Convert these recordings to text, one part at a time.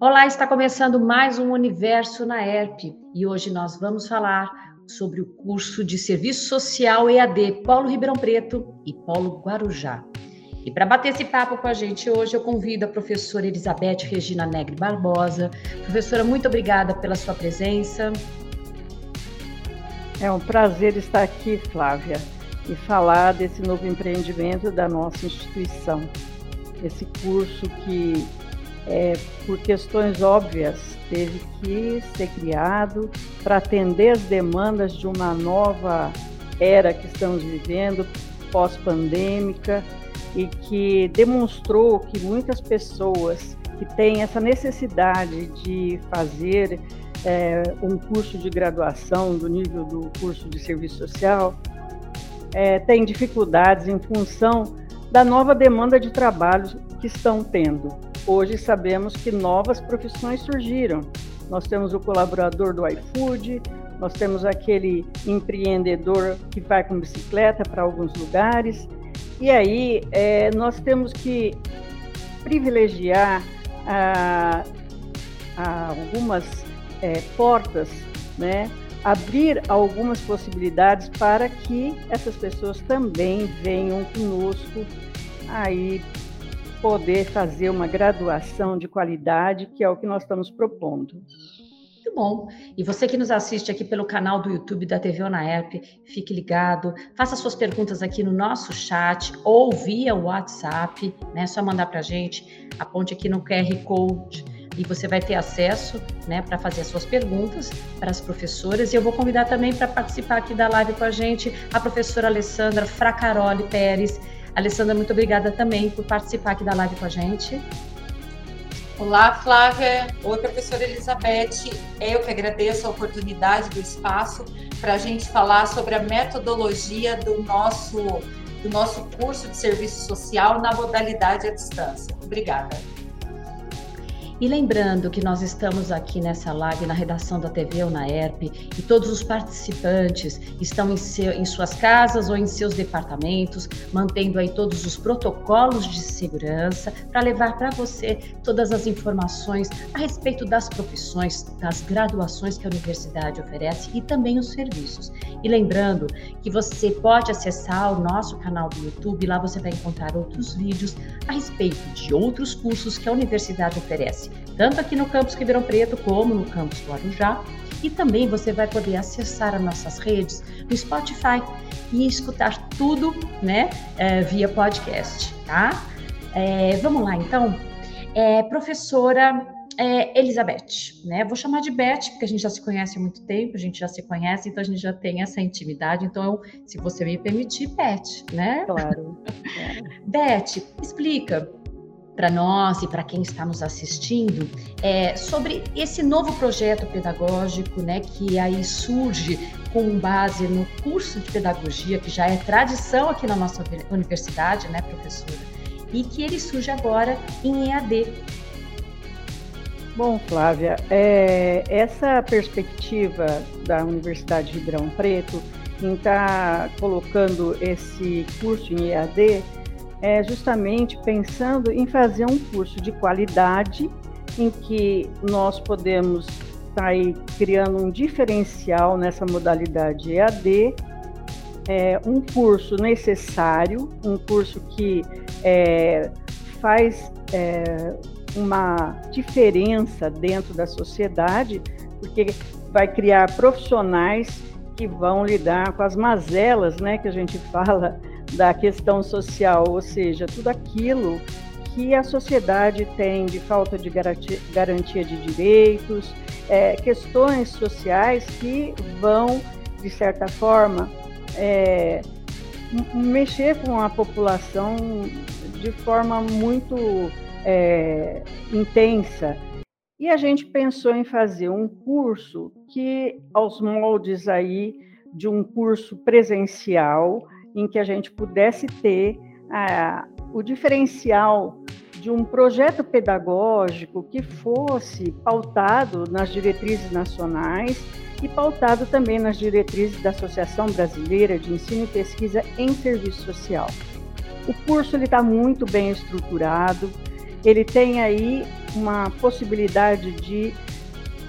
Olá, está começando mais um Universo na ERP e hoje nós vamos falar sobre o curso de Serviço Social EAD Paulo Ribeirão Preto e Paulo Guarujá. E para bater esse papo com a gente hoje, eu convido a professora Elizabeth Regina Negre Barbosa. Professora, muito obrigada pela sua presença. É um prazer estar aqui, Flávia, e falar desse novo empreendimento da nossa instituição. Esse curso que, é, por questões óbvias, teve que ser criado para atender as demandas de uma nova era que estamos vivendo, pós-pandêmica, e que demonstrou que muitas pessoas que têm essa necessidade de fazer é, um curso de graduação do nível do curso de serviço social, é, tem dificuldades em função da nova demanda de trabalho que estão tendo. Hoje sabemos que novas profissões surgiram. Nós temos o colaborador do iFood, nós temos aquele empreendedor que vai com bicicleta para alguns lugares. E aí é, nós temos que privilegiar ah, ah, algumas é, portas, né? abrir algumas possibilidades para que essas pessoas também venham conosco aí poder fazer uma graduação de qualidade, que é o que nós estamos propondo. Muito bom. E você que nos assiste aqui pelo canal do YouTube da TV Onaerp, fique ligado, faça suas perguntas aqui no nosso chat ou via WhatsApp, né? Só mandar para a gente, aponte aqui no QR Code e você vai ter acesso né, para fazer as suas perguntas para as professoras. E eu vou convidar também para participar aqui da live com a gente a professora Alessandra Fracaroli Pérez. Alessandra, muito obrigada também por participar aqui da live com a gente. Olá, Flávia. Oi, professora Elizabeth. Eu que agradeço a oportunidade do espaço para a gente falar sobre a metodologia do nosso, do nosso curso de serviço social na modalidade à distância. Obrigada. E lembrando que nós estamos aqui nessa live na redação da TV ou na ERP e todos os participantes estão em, seu, em suas casas ou em seus departamentos, mantendo aí todos os protocolos de segurança para levar para você todas as informações a respeito das profissões, das graduações que a universidade oferece e também os serviços. E lembrando que você pode acessar o nosso canal do YouTube, lá você vai encontrar outros vídeos a respeito de outros cursos que a universidade oferece tanto aqui no campus Ribeirão Preto como no campus Guarujá. E também você vai poder acessar as nossas redes no Spotify e escutar tudo, né, é, via podcast, tá? É, vamos lá, então. É, professora é, Elizabeth, né? Vou chamar de Beth, porque a gente já se conhece há muito tempo, a gente já se conhece, então a gente já tem essa intimidade. Então, eu, se você me permitir, Beth, né? Claro. Beth, explica para nós e para quem está nos assistindo é, sobre esse novo projeto pedagógico, né, que aí surge com base no curso de pedagogia que já é tradição aqui na nossa universidade, né, professora, e que ele surge agora em EAD. Bom, Flávia, é, essa perspectiva da Universidade de Ribeirão Preto em estar tá colocando esse curso em EAD é justamente pensando em fazer um curso de qualidade em que nós podemos estar tá aí criando um diferencial nessa modalidade EAD, é, um curso necessário, um curso que é, faz é, uma diferença dentro da sociedade, porque vai criar profissionais que vão lidar com as mazelas, né, que a gente fala da questão social, ou seja, tudo aquilo que a sociedade tem de falta de garantia de direitos, é, questões sociais que vão, de certa forma, é, mexer com a população de forma muito é, intensa. E a gente pensou em fazer um curso que, aos moldes aí de um curso presencial, em que a gente pudesse ter ah, o diferencial de um projeto pedagógico que fosse pautado nas diretrizes nacionais e pautado também nas diretrizes da Associação Brasileira de Ensino e Pesquisa em Serviço Social. O curso está muito bem estruturado, ele tem aí uma possibilidade de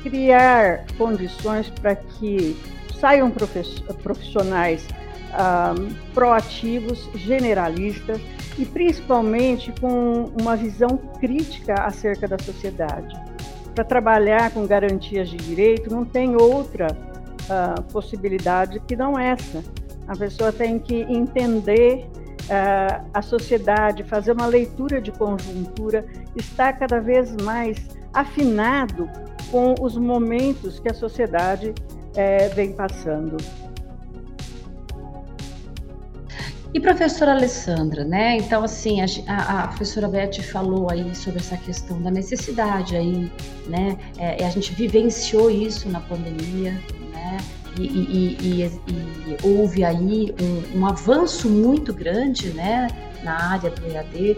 criar condições para que saiam profissionais proativos, generalistas e principalmente com uma visão crítica acerca da sociedade. Para trabalhar com garantias de direito, não tem outra possibilidade que não essa. A pessoa tem que entender a sociedade, fazer uma leitura de conjuntura, estar cada vez mais afinado com os momentos que a sociedade uh, vem passando. E professora Alessandra, né? Então, assim, a, a, professora Beth falou aí sobre essa questão da necessidade aí, né? É, a gente vivenciou isso na pandemia, né? E, e, e, e houve aí um, um, avanço muito grande, né? Na área do EAD,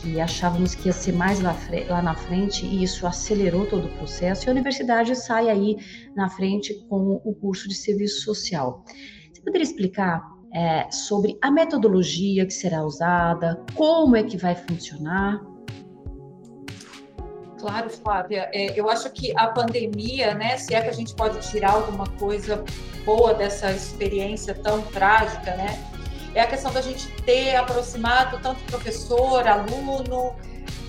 que achávamos que ia ser mais lá, lá na frente, e isso acelerou todo o processo, e a universidade sai aí na frente com o curso de serviço social. Você poderia explicar é, sobre a metodologia que será usada, como é que vai funcionar? Claro, Flávia. É, eu acho que a pandemia, né, se é que a gente pode tirar alguma coisa boa dessa experiência tão trágica, né, é a questão da gente ter aproximado tanto professor, aluno,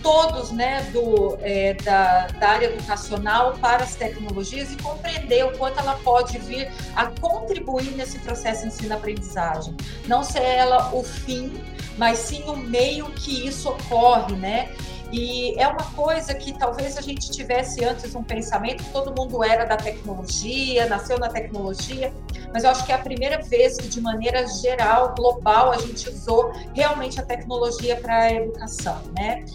todos né, do, é, da, da, área educacional para as tecnologias e compreender o quanto ela pode vir a contribuir nesse processo ensino-aprendizagem. Não ser ela o fim, mas sim o meio que isso ocorre, né? E é uma coisa que talvez a gente tivesse antes um pensamento, todo mundo era da tecnologia, nasceu na tecnologia, mas eu acho que é a primeira vez que, de maneira geral, global, a gente usou realmente a tecnologia para a educação, né?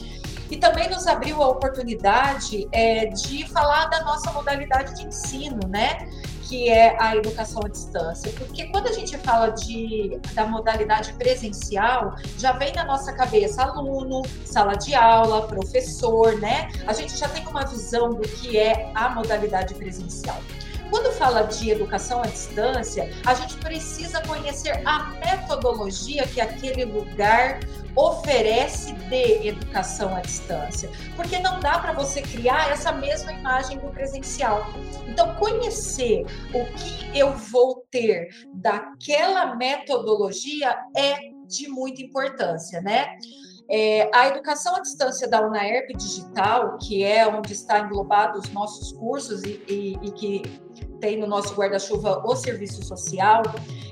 E também nos abriu a oportunidade é, de falar da nossa modalidade de ensino, né? que é a educação à distância, porque quando a gente fala de, da modalidade presencial, já vem na nossa cabeça aluno, sala de aula, professor, né? A gente já tem uma visão do que é a modalidade presencial. Quando fala de educação à distância, a gente precisa conhecer a metodologia que aquele lugar oferece de educação à distância, porque não dá para você criar essa mesma imagem do presencial. Então, conhecer o que eu vou ter daquela metodologia é de muita importância, né? É, a educação à distância da UNAERP Digital, que é onde está englobado os nossos cursos e, e, e que tem no nosso guarda-chuva o serviço social,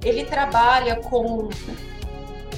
ele trabalha com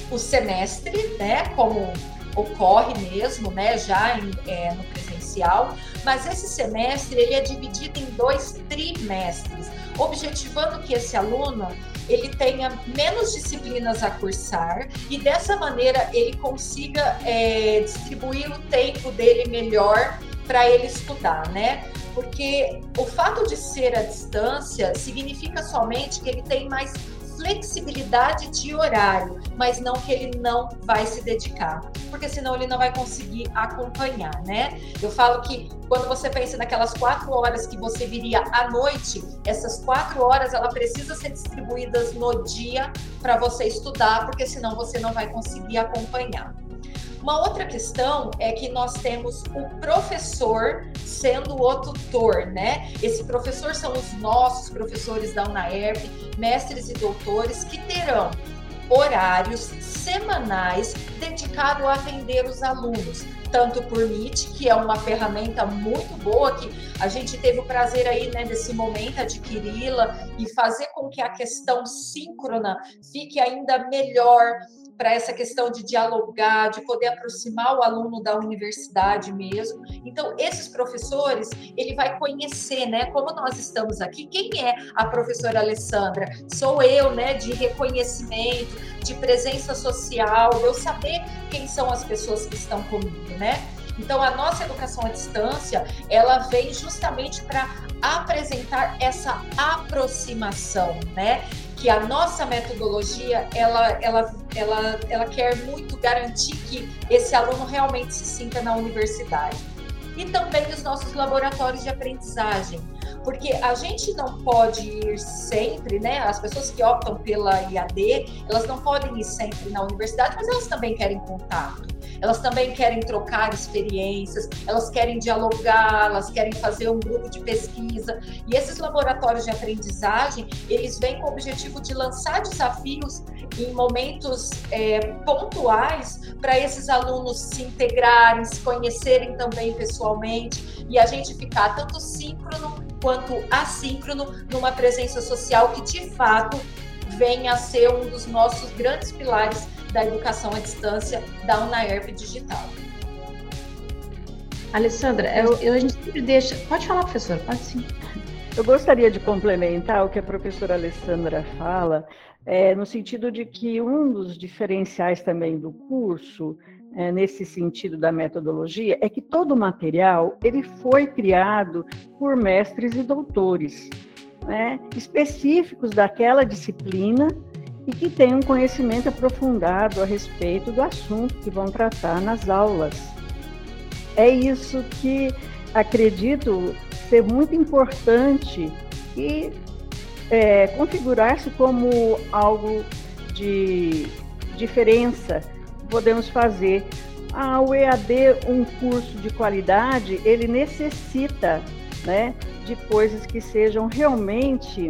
o semestre, né, como ocorre mesmo, né, já em, é, no presencial, mas esse semestre ele é dividido em dois trimestres, objetivando que esse aluno ele tenha menos disciplinas a cursar e dessa maneira ele consiga é, distribuir o tempo dele melhor para ele estudar, né? Porque o fato de ser à distância significa somente que ele tem mais flexibilidade de horário, mas não que ele não vai se dedicar, porque senão ele não vai conseguir acompanhar, né? Eu falo que quando você pensa naquelas quatro horas que você viria à noite, essas quatro horas ela precisa ser distribuídas no dia para você estudar, porque senão você não vai conseguir acompanhar. Uma outra questão é que nós temos o professor sendo o tutor, né? Esse professor são os nossos professores da UNAERP, mestres e doutores, que terão horários semanais dedicados a atender os alunos, tanto por Meet, que é uma ferramenta muito boa que a gente teve o prazer aí, né, nesse momento adquiri-la e fazer com que a questão síncrona fique ainda melhor para essa questão de dialogar, de poder aproximar o aluno da universidade mesmo. Então, esses professores, ele vai conhecer, né? Como nós estamos aqui, quem é a professora Alessandra? Sou eu, né? De reconhecimento, de presença social, eu saber quem são as pessoas que estão comigo, né? Então, a nossa educação à distância, ela vem justamente para apresentar essa aproximação, né? que a nossa metodologia ela, ela, ela, ela quer muito garantir que esse aluno realmente se sinta na universidade. E também os nossos laboratórios de aprendizagem, porque a gente não pode ir sempre, né? As pessoas que optam pela IAD, elas não podem ir sempre na universidade, mas elas também querem contato elas também querem trocar experiências, elas querem dialogar, elas querem fazer um grupo de pesquisa. E esses laboratórios de aprendizagem, eles vêm com o objetivo de lançar desafios em momentos é, pontuais para esses alunos se integrarem, se conhecerem também pessoalmente e a gente ficar tanto síncrono quanto assíncrono numa presença social que de fato venha a ser um dos nossos grandes pilares da educação à distância da UNAERP Digital. Alessandra, eu, eu, a gente sempre deixa. Pode falar, professora, pode sim. Eu gostaria de complementar o que a professora Alessandra fala, é, no sentido de que um dos diferenciais também do curso, é, nesse sentido da metodologia, é que todo o material ele foi criado por mestres e doutores né, específicos daquela disciplina e que tenham conhecimento aprofundado a respeito do assunto que vão tratar nas aulas. É isso que acredito ser muito importante e é, configurar-se como algo de diferença podemos fazer. Ah, o EAD, um curso de qualidade, ele necessita né, de coisas que sejam realmente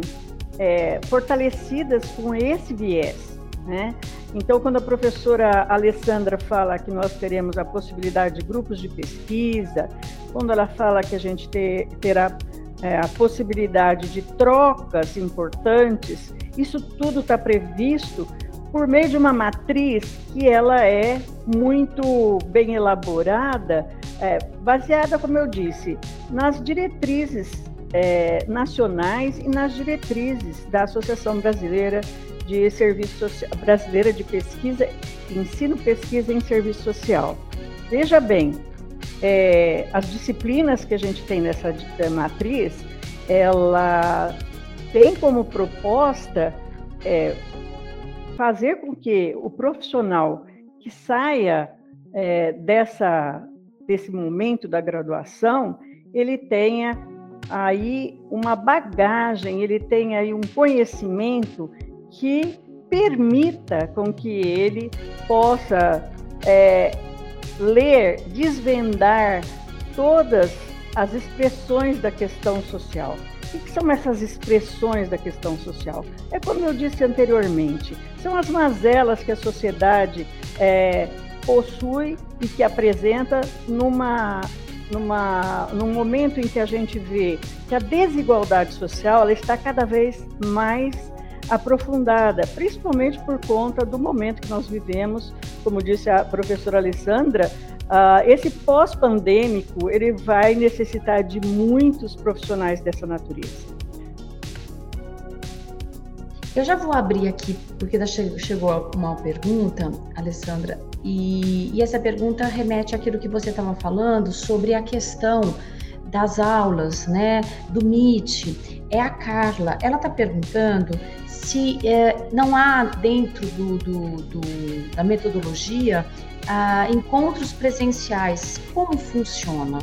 é, fortalecidas com esse viés. Né? Então, quando a professora Alessandra fala que nós teremos a possibilidade de grupos de pesquisa, quando ela fala que a gente ter, terá é, a possibilidade de trocas importantes, isso tudo está previsto por meio de uma matriz que ela é muito bem elaborada, é, baseada, como eu disse, nas diretrizes é, nacionais e nas diretrizes da Associação Brasileira de Serviço Social, Brasileira de Pesquisa, Ensino, Pesquisa em Serviço Social. Veja bem, é, as disciplinas que a gente tem nessa matriz, ela tem como proposta é, fazer com que o profissional que saia é, dessa, desse momento da graduação, ele tenha aí uma bagagem, ele tenha aí um conhecimento que permita com que ele possa é, ler, desvendar todas as expressões da questão social. O que são essas expressões da questão social? É como eu disse anteriormente, são as mazelas que a sociedade é, possui e que apresenta numa, numa, num momento em que a gente vê que a desigualdade social ela está cada vez mais aprofundada, principalmente por conta do momento que nós vivemos, como disse a professora Alessandra, Uh, esse pós-pandêmico ele vai necessitar de muitos profissionais dessa natureza. Eu já vou abrir aqui, porque chegou uma pergunta, Alessandra, e, e essa pergunta remete àquilo que você estava falando sobre a questão das aulas, né, do Meet. É a Carla, ela está perguntando se é, não há dentro do, do, do, da metodologia ah, encontros presenciais, como funciona?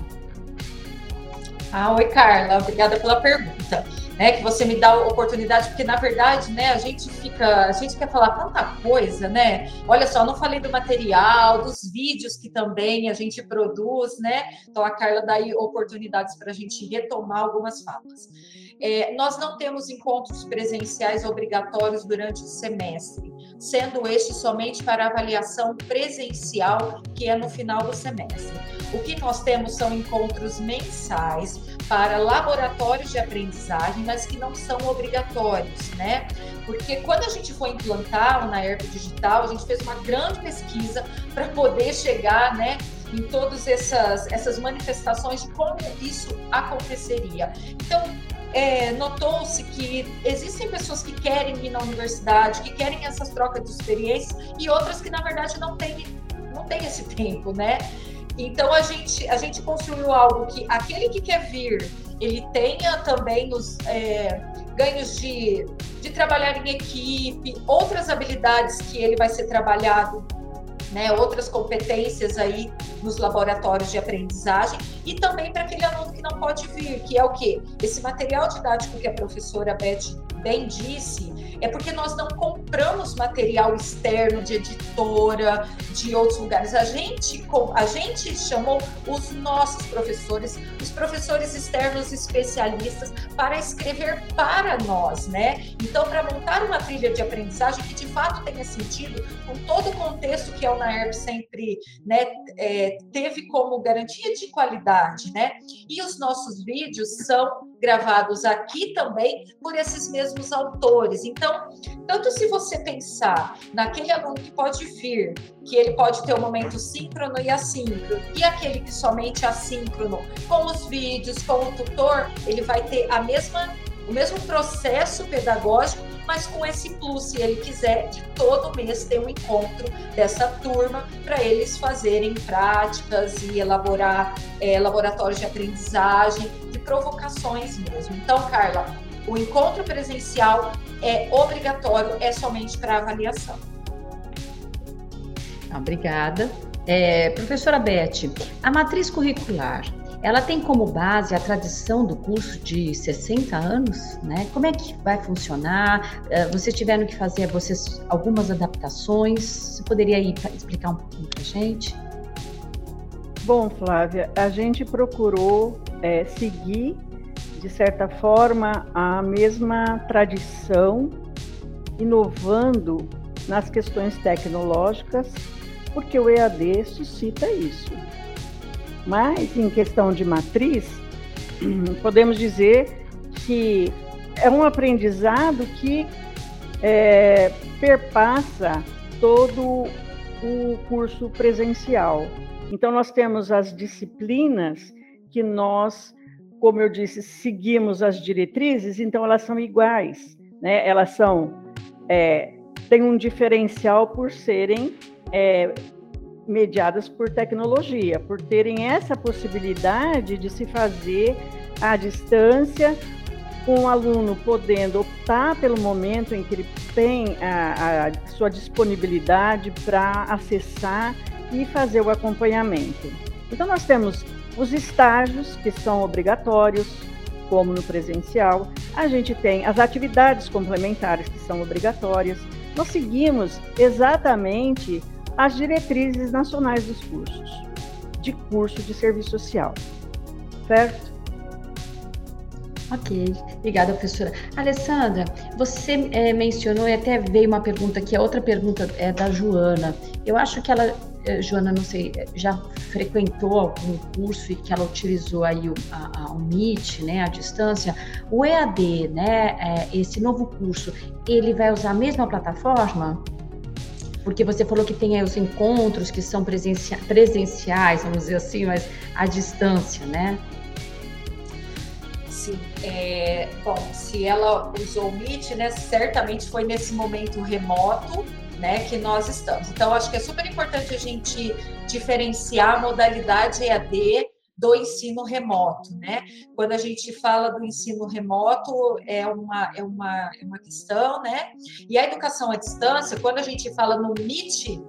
Ah, oi, Carla, obrigada pela pergunta. Né, que você me dá a oportunidade, porque na verdade, né, a gente fica, a gente quer falar tanta coisa, né? Olha só, não falei do material, dos vídeos que também a gente produz, né? Então a Carla dá aí oportunidades para a gente retomar algumas falas. É, nós não temos encontros presenciais obrigatórios durante o semestre sendo este somente para avaliação presencial, que é no final do semestre. O que nós temos são encontros mensais para laboratórios de aprendizagem, mas que não são obrigatórios, né? Porque quando a gente foi implantar o NAERP Digital, a gente fez uma grande pesquisa para poder chegar, né, em todas essas, essas manifestações de como isso aconteceria. Então, é, notou-se que existem pessoas que querem ir na universidade, que querem essas trocas de experiências e outras que na verdade não têm não tem esse tempo, né? Então a gente a gente construiu algo que aquele que quer vir ele tenha também os é, ganhos de, de trabalhar em equipe, outras habilidades que ele vai ser trabalhado né, outras competências aí nos laboratórios de aprendizagem e também para aquele aluno que não pode vir, que é o quê? Esse material didático que a professora Beth bem disse, é porque nós não compramos material externo de editora, de outros lugares. A gente, a gente chamou os nossos professores, os professores externos especialistas, para escrever para nós, né? Então, para montar uma trilha de aprendizagem que de fato tenha sentido com todo o contexto que a UNAERP sempre né, é, teve como garantia de qualidade, né? E os nossos vídeos são gravados aqui também por esses mesmos autores. Então, tanto se você pensar naquele aluno que pode vir, que ele pode ter um momento síncrono e assíncrono, e aquele que somente assíncrono, com os vídeos, com o tutor, ele vai ter a mesma o mesmo processo pedagógico, mas com esse plus, se ele quiser, de todo mês ter um encontro dessa turma para eles fazerem práticas e elaborar é, laboratórios de aprendizagem, de provocações mesmo. Então, Carla, o encontro presencial é obrigatório, é somente para avaliação. Obrigada. É, professora Beth, a matriz curricular, ela tem como base a tradição do curso de 60 anos, né? Como é que vai funcionar? É, vocês tiveram que fazer vocês algumas adaptações? Você poderia aí explicar um pouquinho para a gente? Bom, Flávia, a gente procurou é, seguir, de certa forma, a mesma tradição, inovando nas questões tecnológicas, porque o EAD suscita isso. Mas, em questão de matriz, podemos dizer que é um aprendizado que é, perpassa todo o curso presencial. Então, nós temos as disciplinas que nós, como eu disse, seguimos as diretrizes, então elas são iguais, né? Elas são é, têm um diferencial por serem é, mediadas por tecnologia, por terem essa possibilidade de se fazer à distância, com o aluno podendo optar pelo momento em que ele tem a, a sua disponibilidade para acessar e fazer o acompanhamento. Então, nós temos os estágios, que são obrigatórios, como no presencial, a gente tem as atividades complementares, que são obrigatórias. Nós seguimos exatamente as diretrizes nacionais dos cursos, de curso de serviço social. Certo? Ok, obrigada, professora. Alessandra, você é, mencionou e até veio uma pergunta aqui, a outra pergunta é da Joana. Eu acho que ela, Joana, não sei, já frequentou algum curso e que ela utilizou aí o, a, a, o Meet, né, a distância. O EAD, né, é, esse novo curso, ele vai usar a mesma plataforma? porque você falou que tem aí os encontros que são presencia presenciais, vamos dizer assim, mas à distância, né? Sim. É, bom, se ela usou o Meet, né, certamente foi nesse momento remoto, né, que nós estamos. Então, acho que é super importante a gente diferenciar a modalidade EAD do ensino remoto, né? Quando a gente fala do ensino remoto, é uma, é uma, é uma questão, né? E a educação à distância, quando a gente fala no MIT,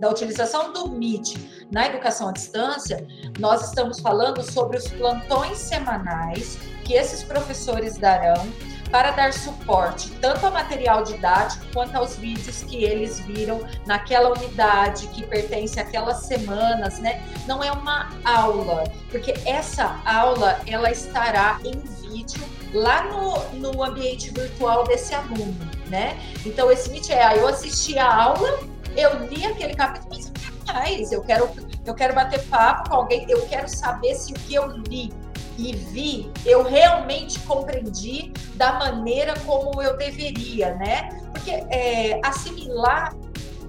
da utilização do MIT na educação à distância, nós estamos falando sobre os plantões semanais que esses professores darão para dar suporte tanto ao material didático quanto aos vídeos que eles viram naquela unidade que pertence àquelas semanas, né? Não é uma aula, porque essa aula ela estará em vídeo lá no, no ambiente virtual desse aluno, né? Então esse Meet é, ah, eu assisti a aula, eu li aquele capítulo, mas mais, eu quero eu quero bater papo com alguém, eu quero saber se o que eu li e vi, eu realmente compreendi da maneira como eu deveria, né? Porque é, assimilar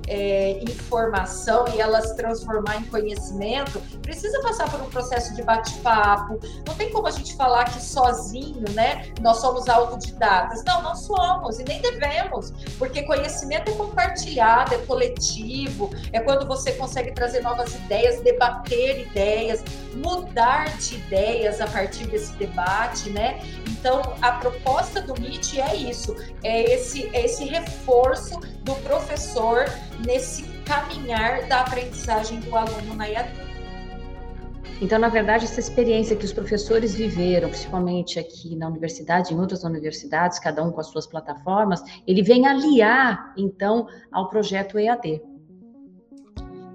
é, informação e elas transformar em conhecimento, precisa passar por um processo de bate-papo. Não tem como a gente falar que sozinho, né, nós somos autodidatas. Não, não somos e nem devemos, porque conhecimento é compartilhado, é coletivo, é quando você consegue trazer novas ideias, debater ideias, mudar de ideias a partir desse debate, né? Então, a proposta do MIT é isso, é esse, é esse reforço do professor nesse caminhar da aprendizagem do aluno na IAD. Então, na verdade, essa experiência que os professores viveram, principalmente aqui na universidade, em outras universidades, cada um com as suas plataformas, ele vem aliar, então, ao projeto EAD.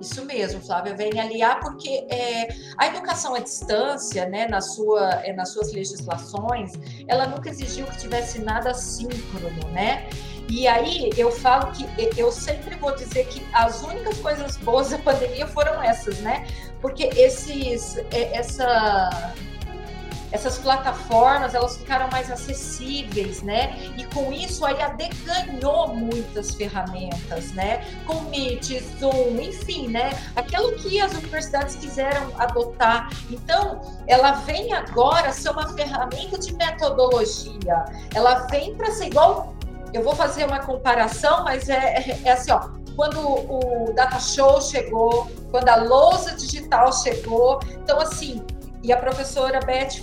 Isso mesmo, Flávia, vem aliar porque é, a educação à distância, né, na sua, é, nas suas legislações, ela nunca exigiu que tivesse nada síncrono, né? E aí eu falo que eu sempre vou dizer que as únicas coisas boas da pandemia foram essas, né? Porque esses, é, essa essas plataformas elas ficaram mais acessíveis, né? E com isso a IAD ganhou muitas ferramentas, né? Com Meet, Zoom, enfim, né? Aquilo que as universidades quiseram adotar. Então, ela vem agora ser uma ferramenta de metodologia. Ela vem para ser igual. Eu vou fazer uma comparação, mas é, é, assim, ó. Quando o Data Show chegou, quando a lousa digital chegou, então assim, e a professora Beth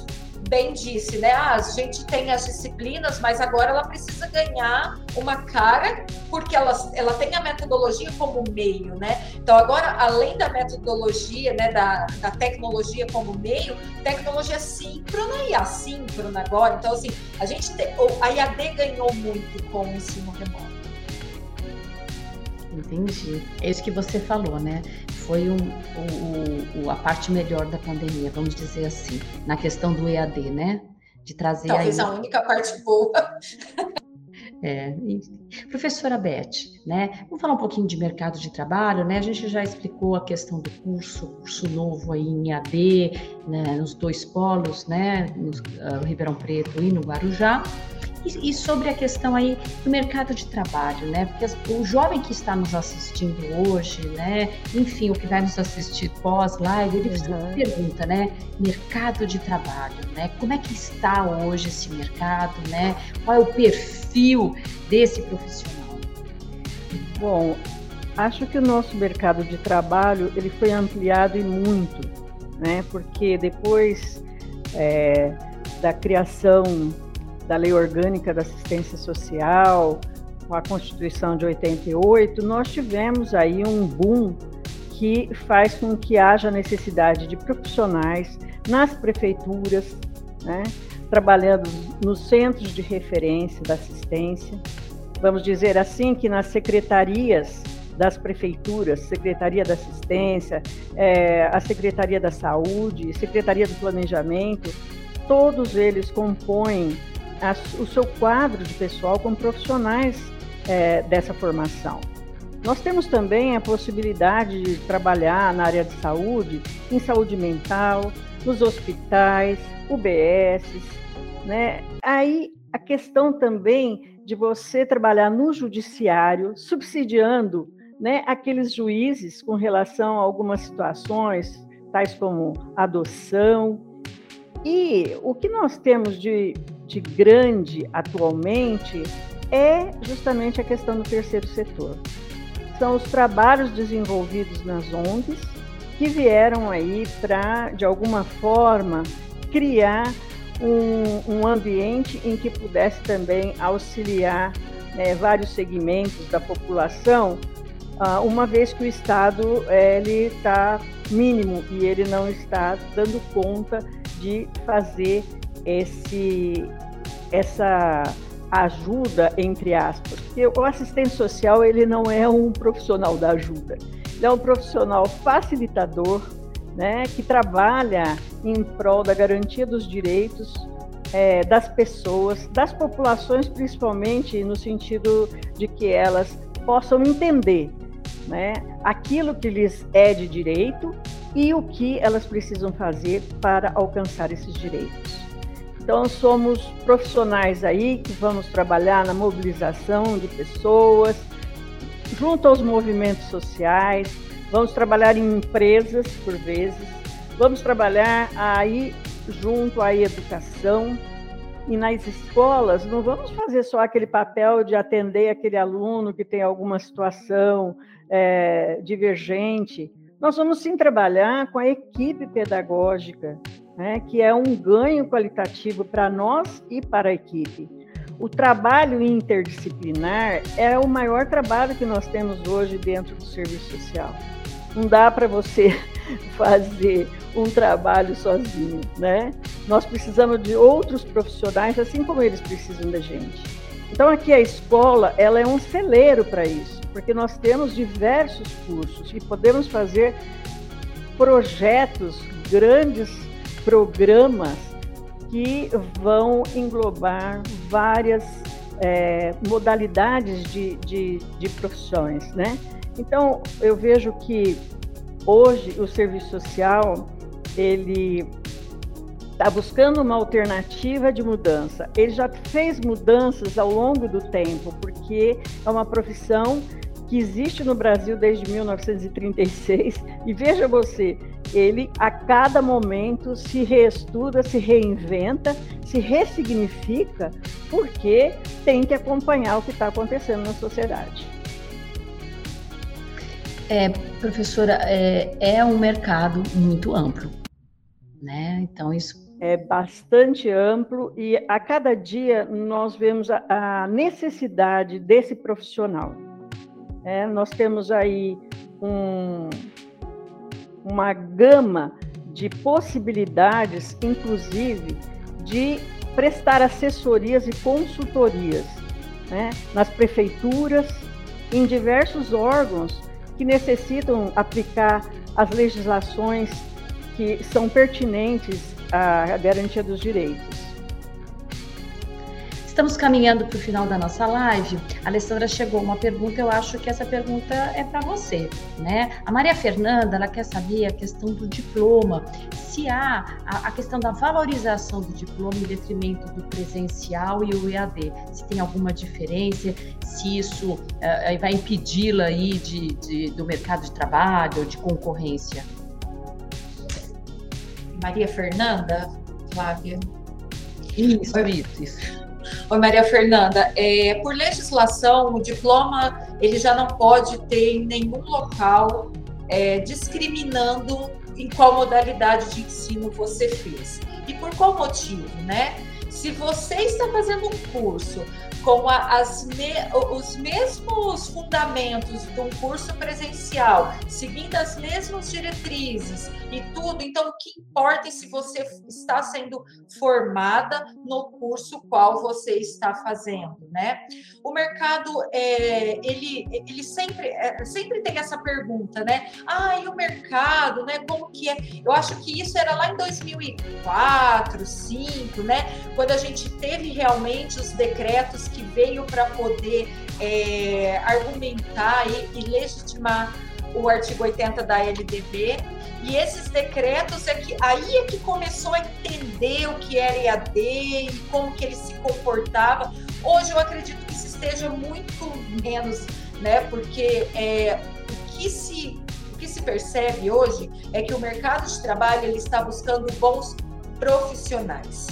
bem disse, né? Ah, a gente tem as disciplinas, mas agora ela precisa ganhar uma cara, porque ela, ela tem a metodologia como meio, né? Então, agora, além da metodologia, né, da, da tecnologia como meio, tecnologia síncrona e assíncrona agora. Então, assim, a gente te, a IAD ganhou muito com o ensino remoto. Entendi. É isso que você falou, né? foi um, o, o, a parte melhor da pandemia, vamos dizer assim, na questão do EAD, né? De trazer Talvez aí... a única parte boa. É, professora Beth, né? Vamos falar um pouquinho de mercado de trabalho, né? A gente já explicou a questão do curso, curso novo aí em EAD, né? nos dois polos, né? No uh, Ribeirão Preto e no Guarujá. E, e, sobre a questão aí do mercado de trabalho, né? Porque as, o jovem que está nos assistindo hoje, né? Enfim, o que vai nos assistir pós-live, ele uhum. pergunta, né? Mercado de trabalho, né? Como é que está hoje esse mercado, né? Qual é o perfil desse profissional? Bom, acho que o nosso mercado de trabalho ele foi ampliado e muito, né? Porque depois é, da criação da Lei Orgânica da Assistência Social, com a Constituição de 88, nós tivemos aí um boom que faz com que haja necessidade de profissionais nas prefeituras, né, trabalhando nos centros de referência da assistência. Vamos dizer assim que nas secretarias das prefeituras, Secretaria da Assistência, é, a Secretaria da Saúde, Secretaria do Planejamento, todos eles compõem a, o seu quadro de pessoal com profissionais é, dessa formação. Nós temos também a possibilidade de trabalhar na área de saúde, em saúde mental, nos hospitais, UBSs, né? Aí a questão também de você trabalhar no judiciário, subsidiando né, aqueles juízes com relação a algumas situações, tais como adoção. E o que nós temos de de grande atualmente é justamente a questão do terceiro setor. São os trabalhos desenvolvidos nas ONGs que vieram aí para, de alguma forma, criar um, um, ambiente em que pudesse também auxiliar né, vários segmentos da população, uh, uma vez que o Estado ele está mínimo e ele não está dando conta de fazer esse, essa ajuda, entre aspas. Porque o assistente social ele não é um profissional da ajuda, ele é um profissional facilitador, né, que trabalha em prol da garantia dos direitos é, das pessoas, das populações, principalmente no sentido de que elas possam entender né, aquilo que lhes é de direito e o que elas precisam fazer para alcançar esses direitos. Então, somos profissionais aí que vamos trabalhar na mobilização de pessoas, junto aos movimentos sociais, vamos trabalhar em empresas, por vezes, vamos trabalhar aí junto à educação. E nas escolas, não vamos fazer só aquele papel de atender aquele aluno que tem alguma situação é, divergente. Nós vamos sim trabalhar com a equipe pedagógica, né, que é um ganho qualitativo para nós e para a equipe. O trabalho interdisciplinar é o maior trabalho que nós temos hoje dentro do serviço social. Não dá para você fazer um trabalho sozinho, né? Nós precisamos de outros profissionais, assim como eles precisam da gente. Então aqui a escola, ela é um celeiro para isso, porque nós temos diversos cursos e podemos fazer projetos, grandes programas que vão englobar várias é, modalidades de, de, de profissões, né? Então, eu vejo que hoje o serviço social ele está buscando uma alternativa de mudança. Ele já fez mudanças ao longo do tempo, porque é uma profissão que existe no Brasil desde 1936. E veja você, ele a cada momento se reestuda, se reinventa, se ressignifica, porque tem que acompanhar o que está acontecendo na sociedade. É, professora, é, é um mercado muito amplo, né? Então isso é bastante amplo e a cada dia nós vemos a, a necessidade desse profissional. É, nós temos aí um, uma gama de possibilidades, inclusive de prestar assessorias e consultorias né, nas prefeituras, em diversos órgãos que necessitam aplicar as legislações que são pertinentes à garantia dos direitos. Estamos caminhando para o final da nossa live. A Alessandra chegou uma pergunta, eu acho que essa pergunta é para você, né? A Maria Fernanda, ela quer saber a questão do diploma, se há a, a questão da valorização do diploma em detrimento do presencial e o EAD, se tem alguma diferença, se isso uh, vai impedi-la aí de, de, do mercado de trabalho, de concorrência. Maria Fernanda, Flávia. Isso, isso, isso. Oi, Maria Fernanda, é, por legislação, o diploma ele já não pode ter em nenhum local é, discriminando em qual modalidade de ensino você fez. E por qual motivo, né? Se você está fazendo um curso com a, as me, os mesmos fundamentos de um curso presencial, seguindo as mesmas diretrizes e tudo. Então, o que importa é se você está sendo formada no curso qual você está fazendo, né? O mercado, é, ele, ele sempre, é, sempre tem essa pergunta, né? Ah, e o mercado, né? Como que é? Eu acho que isso era lá em 2004, 2005, né? Quando a gente teve realmente os decretos que veio para poder é, argumentar e, e legitimar o artigo 80 da LDB. E esses decretos é que aí é que começou a entender o que era EAD e como que ele se comportava. Hoje eu acredito que isso esteja muito menos, né? Porque é, o que se o que se percebe hoje é que o mercado de trabalho ele está buscando bons profissionais.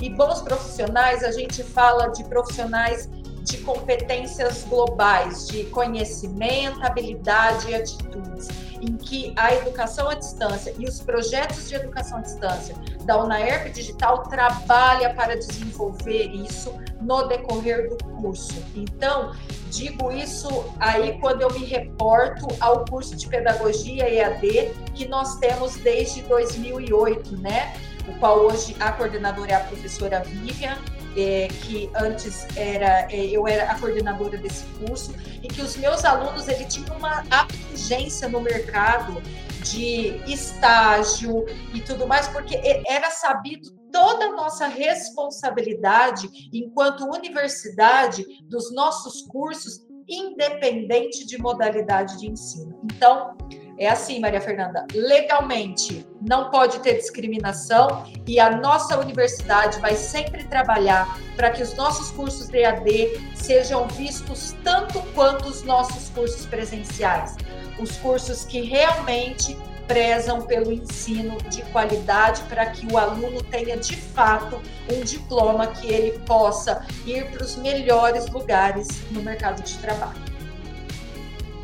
E bons profissionais, a gente fala de profissionais de competências globais, de conhecimento, habilidade e atitudes, em que a educação à distância e os projetos de educação à distância da UNAERP Digital trabalha para desenvolver isso no decorrer do curso. Então, digo isso aí quando eu me reporto ao curso de pedagogia EAD que nós temos desde 2008, né? O qual hoje a coordenadora é a professora Vivian, é, que antes era é, eu era a coordenadora desse curso e que os meus alunos ele tinha uma abrangência no mercado de estágio e tudo mais, porque era sabido toda a nossa responsabilidade enquanto universidade dos nossos cursos, independente de modalidade de ensino. Então, é assim, Maria Fernanda, legalmente não pode ter discriminação e a nossa universidade vai sempre trabalhar para que os nossos cursos de AD sejam vistos tanto quanto os nossos cursos presenciais. Os cursos que realmente prezam pelo ensino de qualidade para que o aluno tenha de fato um diploma que ele possa ir para os melhores lugares no mercado de trabalho.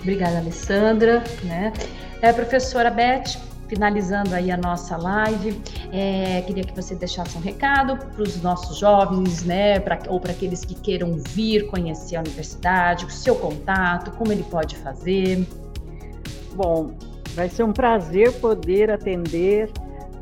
Obrigada, Alessandra. Né? É, professora Beth, finalizando aí a nossa live, é, queria que você deixasse um recado para os nossos jovens, né, pra, ou para aqueles que queiram vir conhecer a universidade, o seu contato, como ele pode fazer. Bom, Vai ser um prazer poder atender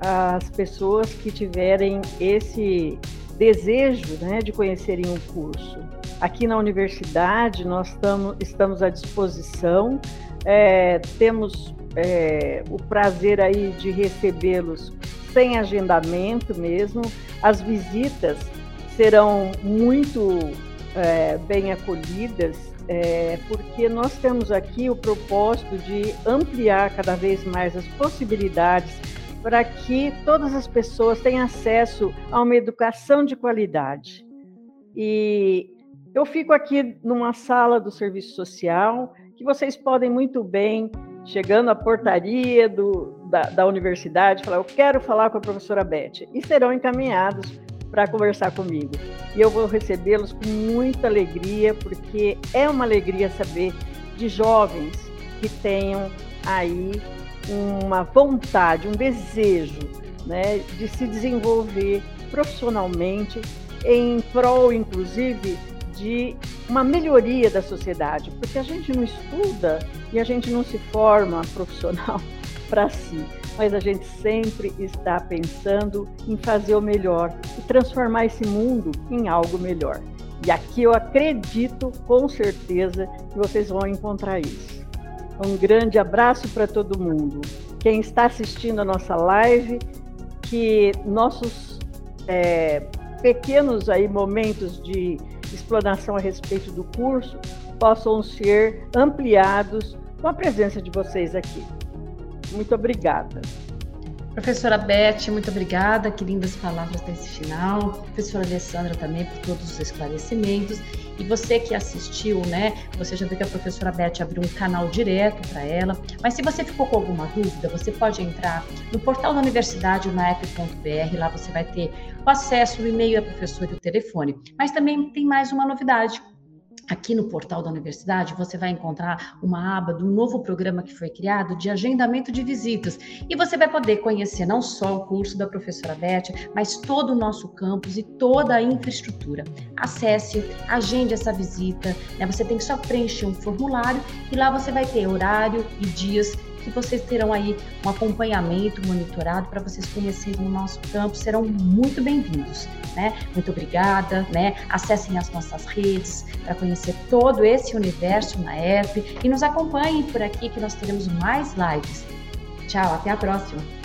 as pessoas que tiverem esse desejo né, de conhecerem o curso. Aqui na universidade, nós tamo, estamos à disposição, é, temos é, o prazer aí de recebê-los sem agendamento mesmo. As visitas serão muito é, bem acolhidas, é, porque nós temos aqui o propósito de ampliar cada vez mais as possibilidades para que todas as pessoas tenham acesso a uma educação de qualidade. E eu fico aqui numa sala do serviço social que vocês podem muito bem, chegando à portaria do, da, da universidade, falar: Eu quero falar com a professora Beth, e serão encaminhados para conversar comigo. E eu vou recebê-los com muita alegria, porque é uma alegria saber de jovens que tenham aí uma vontade, um desejo né, de se desenvolver profissionalmente em prol, inclusive, de uma melhoria da sociedade, porque a gente não estuda e a gente não se forma profissional para si, mas a gente sempre está pensando em fazer o melhor e transformar esse mundo em algo melhor. E aqui eu acredito com certeza que vocês vão encontrar isso. Um grande abraço para todo mundo. Quem está assistindo a nossa live, que nossos é, pequenos aí momentos de explanação a respeito do curso possam ser ampliados com a presença de vocês aqui. Muito obrigada. Professora Beth, muito obrigada, que lindas palavras desse final. Professora Alessandra também por todos os esclarecimentos. E você que assistiu, né? Você já viu que a professora Beth abriu um canal direto para ela. Mas se você ficou com alguma dúvida, você pode entrar no portal da universidade, na app.br. Lá você vai ter o acesso, o e-mail, a professora e o telefone. Mas também tem mais uma novidade. Aqui no portal da universidade, você vai encontrar uma aba do novo programa que foi criado de agendamento de visitas. E você vai poder conhecer não só o curso da professora Beth, mas todo o nosso campus e toda a infraestrutura. Acesse, agende essa visita. Né? Você tem que só preencher um formulário e lá você vai ter horário e dias que vocês terão aí um acompanhamento monitorado para vocês conhecerem o nosso campo, serão muito bem-vindos, né? Muito obrigada, né? Acessem as nossas redes para conhecer todo esse universo na app e nos acompanhem por aqui que nós teremos mais lives. Tchau, até a próxima!